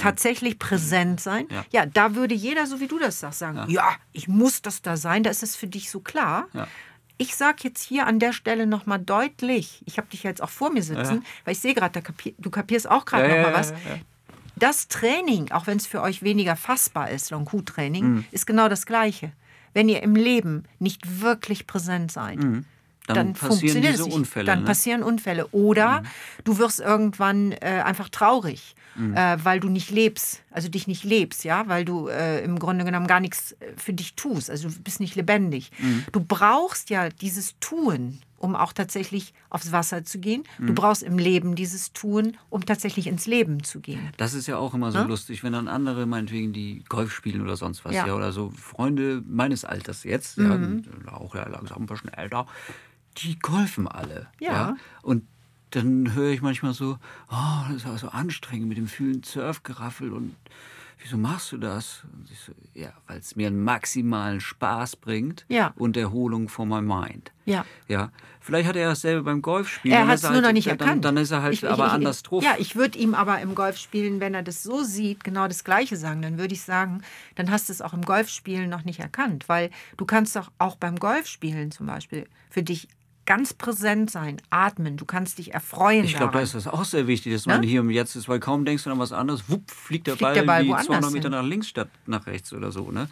tatsächlich präsent sein. Ja. ja. da würde jeder, so wie du das sagst, sagen, ja. ja. ich muss das da sein, da ist es für dich so klar. Ja. ich sage jetzt hier an der Stelle nochmal deutlich, ich habe dich jetzt auch vor mir sitzen, weil ich sehe gerade, kapier, du kapierst auch gerade ja, nochmal was. Das Training, auch wenn es für euch weniger fassbar ist, Long-Q-Training, mhm. ist genau das Gleiche. Wenn ihr im Leben nicht wirklich präsent seid, mhm dann, dann passieren diese Unfälle. Dann ne? passieren Unfälle. Oder mhm. du wirst irgendwann äh, einfach traurig, mhm. äh, weil du nicht lebst, also dich nicht lebst, ja, weil du äh, im Grunde genommen gar nichts äh, für dich tust. Also du bist nicht lebendig. Mhm. Du brauchst ja dieses Tun, um auch tatsächlich aufs Wasser zu gehen. Du mhm. brauchst im Leben dieses Tun, um tatsächlich ins Leben zu gehen. Das ist ja auch immer so ja? lustig, wenn dann andere meinetwegen die Golf spielen oder sonst was, ja, ja oder so Freunde meines Alters jetzt, mhm. ja, auch langsam ein bisschen älter, die golfen alle. Ja. ja? Und dann höre ich manchmal so, oh, das ist aber so anstrengend mit dem vielen Surfgeraffel und wieso machst du das? Und ich so, ja, weil es mir einen maximalen Spaß bringt ja. und Erholung von meinem Mind. Ja. ja. Vielleicht hat er dasselbe beim Golfspielen. Er hat es nur halt, noch nicht erkannt. Dann ist er halt ich, aber ich, anders drauf. Ja, ich würde ihm aber im Golfspielen, wenn er das so sieht, genau das Gleiche sagen. Dann würde ich sagen, dann hast du es auch im Golfspielen noch nicht erkannt. Weil du kannst doch auch beim Golfspielen zum Beispiel für dich ganz präsent sein, atmen, du kannst dich erfreuen. Ich glaube, da ist das auch sehr wichtig, dass man ne? hier und jetzt ist, weil kaum denkst du an was anderes, wupp, fliegt der fliegt Ball, der Ball wie 200 Meter hin. nach links statt nach rechts oder so. Ne?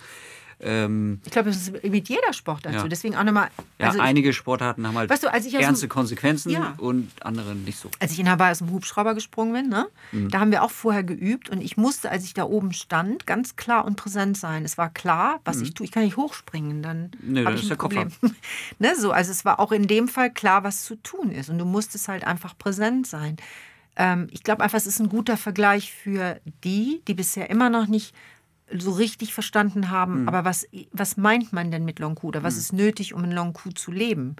Ähm, ich glaube, das ist mit jeder Sportart ja. so. Deswegen auch nochmal. Also ja, einige Sportarten haben halt weißt du, ernste dem, Konsequenzen ja. und andere nicht so. Als ich in Hawaii aus dem Hubschrauber gesprungen bin, ne, mhm. da haben wir auch vorher geübt und ich musste, als ich da oben stand, ganz klar und präsent sein. Es war klar, was mhm. ich tue. Ich kann nicht hochspringen, dann nee, habe ich ein Problem. ne, so, also es war auch in dem Fall klar, was zu tun ist und du musstest halt einfach präsent sein. Ähm, ich glaube einfach, es ist ein guter Vergleich für die, die bisher immer noch nicht so richtig verstanden haben, mhm. aber was, was meint man denn mit Long oder was mhm. ist nötig, um in Long zu leben?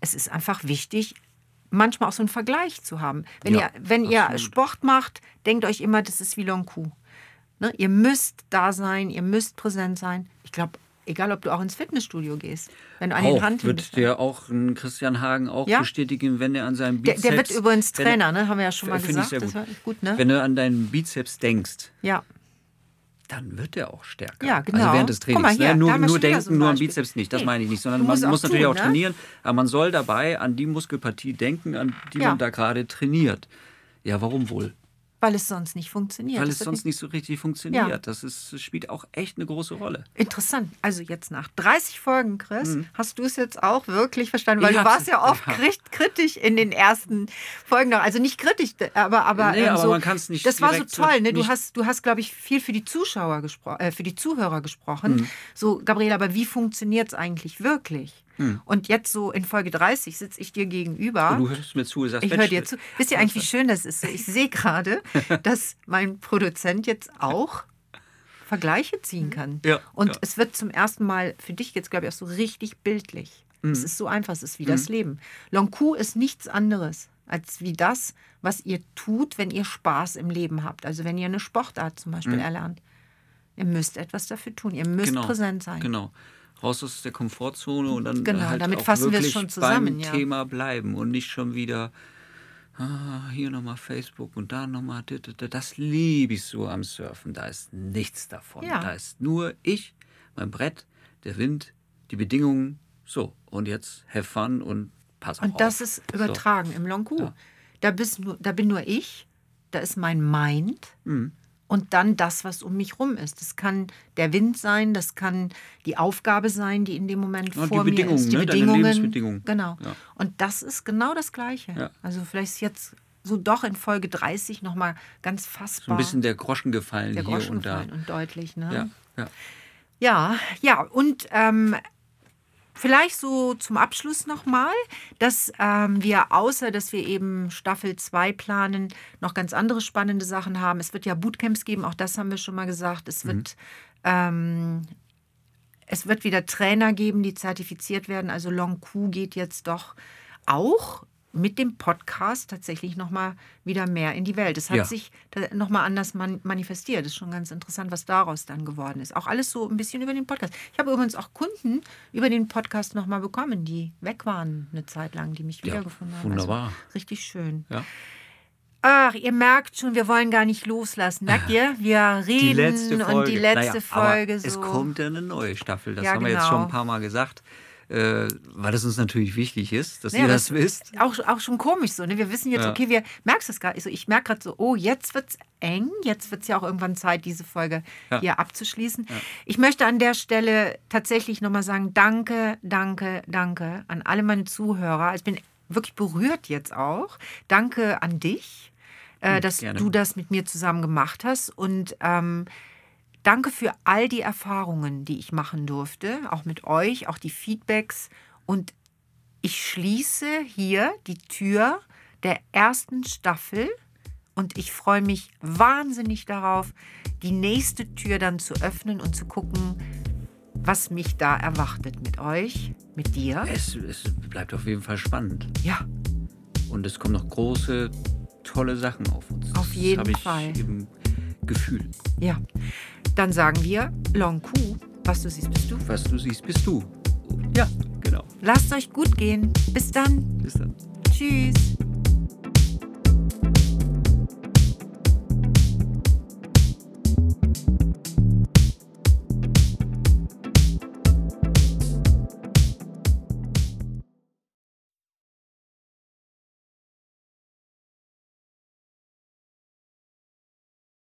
Es ist einfach wichtig, manchmal auch so einen Vergleich zu haben. Wenn, ja, ihr, wenn ihr Sport macht, denkt euch immer, das ist wie Long Ne? Ihr müsst da sein, ihr müsst präsent sein. Ich glaube, egal ob du auch ins Fitnessstudio gehst, wenn du an den Hand wird dir auch ein Christian Hagen auch ja? bestätigen, wenn er an seinen Bizeps... Der, der wird übrigens Trainer, ne? haben wir ja schon mal gesagt. Ich sehr gut. gut ne? Wenn du an deinen Bizeps denkst, ja dann wird er auch stärker. Ja, genau. Also während des Trainings. Ne? Hier, ne? Nur, nur denken, so nur am Bizeps nicht, das nee. meine ich nicht, sondern man muss natürlich tun, auch ne? trainieren, aber man soll dabei an die Muskelpartie denken, an die ja. man da gerade trainiert. Ja, warum wohl? Weil es sonst nicht funktioniert. Weil es sonst nicht so richtig funktioniert. Ja. Das, ist, spielt auch echt eine große Rolle. Interessant. Also jetzt nach 30 Folgen, Chris, mhm. hast du es jetzt auch wirklich verstanden? Weil ich du warst ja oft ja. kritisch in den ersten Folgen noch. Also nicht kritisch, aber, aber, nee, ähm, aber man kann es nicht. Das war so toll. Ne? Du hast, du hast glaube ich, viel für die Zuschauer gesprochen, äh, für die Zuhörer gesprochen. Mhm. So, Gabriele, aber wie funktioniert es eigentlich wirklich? Hm. Und jetzt so in Folge 30 sitze ich dir gegenüber. Und du hörst mir zu, sagst, Ich höre dir zu. Wisst ihr eigentlich, wie schön das ist? Ich sehe gerade, dass mein Produzent jetzt auch Vergleiche ziehen kann. Ja, und ja. es wird zum ersten Mal für dich jetzt, glaube ich, auch so richtig bildlich. Mhm. Es ist so einfach, es ist wie mhm. das Leben. Long ist nichts anderes als wie das, was ihr tut, wenn ihr Spaß im Leben habt. Also wenn ihr eine Sportart zum Beispiel mhm. erlernt. Ihr müsst etwas dafür tun. Ihr müsst genau, präsent sein. Genau raus aus der Komfortzone und dann genau, halt damit fassen wir es schon zusammen, beim ja. Thema bleiben und nicht schon wieder ah, hier nochmal Facebook und da nochmal. Das liebe ich so am Surfen. Da ist nichts davon. Ja. Da ist nur ich, mein Brett, der Wind, die Bedingungen. So, und jetzt have fun und pass auf. Und das ist übertragen so. im Long ja. Da, bist nur, da bin nur ich, da ist mein Mind. Mhm und dann das, was um mich rum ist. Das kann der Wind sein, das kann die Aufgabe sein, die in dem Moment ja, vor mir ist. Die ne? Bedingungen. Genau. Ja. Und das ist genau das Gleiche. Ja. Also vielleicht ist jetzt so doch in Folge 30 nochmal ganz fassbar. So ein bisschen der Groschen gefallen der Groschen hier und gefallen da. Und deutlich, ne? Ja, ja. Ja, ja, und ähm, Vielleicht so zum Abschluss nochmal, dass ähm, wir außer, dass wir eben Staffel 2 planen, noch ganz andere spannende Sachen haben. Es wird ja Bootcamps geben, auch das haben wir schon mal gesagt. Es wird, mhm. ähm, es wird wieder Trainer geben, die zertifiziert werden. Also Long Q geht jetzt doch auch mit dem Podcast tatsächlich nochmal wieder mehr in die Welt. Es hat ja. sich nochmal anders man manifestiert. Das ist schon ganz interessant, was daraus dann geworden ist. Auch alles so ein bisschen über den Podcast. Ich habe übrigens auch Kunden über den Podcast nochmal bekommen, die weg waren eine Zeit lang, die mich ja, wiedergefunden haben. Wunderbar. Also richtig schön. Ja. Ach, ihr merkt schon, wir wollen gar nicht loslassen. Merkt ihr? Wir reden die und die letzte naja, Folge. So. Es kommt ja eine neue Staffel, das haben wir jetzt schon ein paar Mal gesagt. Äh, weil es uns natürlich wichtig ist, dass ja, ihr das, das, wisst. Auch, auch schon komisch so. Ne? Wir wissen jetzt, ja. okay, wir merkst es gerade. Also ich merke gerade so, oh, jetzt wird es eng. Jetzt wird es ja auch irgendwann Zeit, diese Folge ja. hier abzuschließen. Ich möchte an der Stelle tatsächlich nochmal sagen, danke, danke, danke an alle meine Zuhörer. Ich bin wirklich berührt jetzt auch. Danke an dich, äh, hm, dass Gerne. du das mit mir zusammen gemacht hast. Und ähm, danke für all die Erfahrungen, die ich machen durfte, auch mit euch, auch die Feedbacks. Und ich schließe hier die Tür der ersten Staffel und ich freue mich wahnsinnig darauf, die nächste Tür dann zu öffnen und zu gucken, was mich da erwartet mit euch, mit dir. Es, es bleibt auf jeden Fall spannend. Ja. Und es kommen noch große, tolle Sachen auf uns. Auf jeden das Fall. Gefühl. Ja. Dann sagen wir Long Coup. Was du siehst, bist du. Was du siehst, bist du. Ja, genau. Lasst euch gut gehen. Bis dann. Bis dann. Tschüss.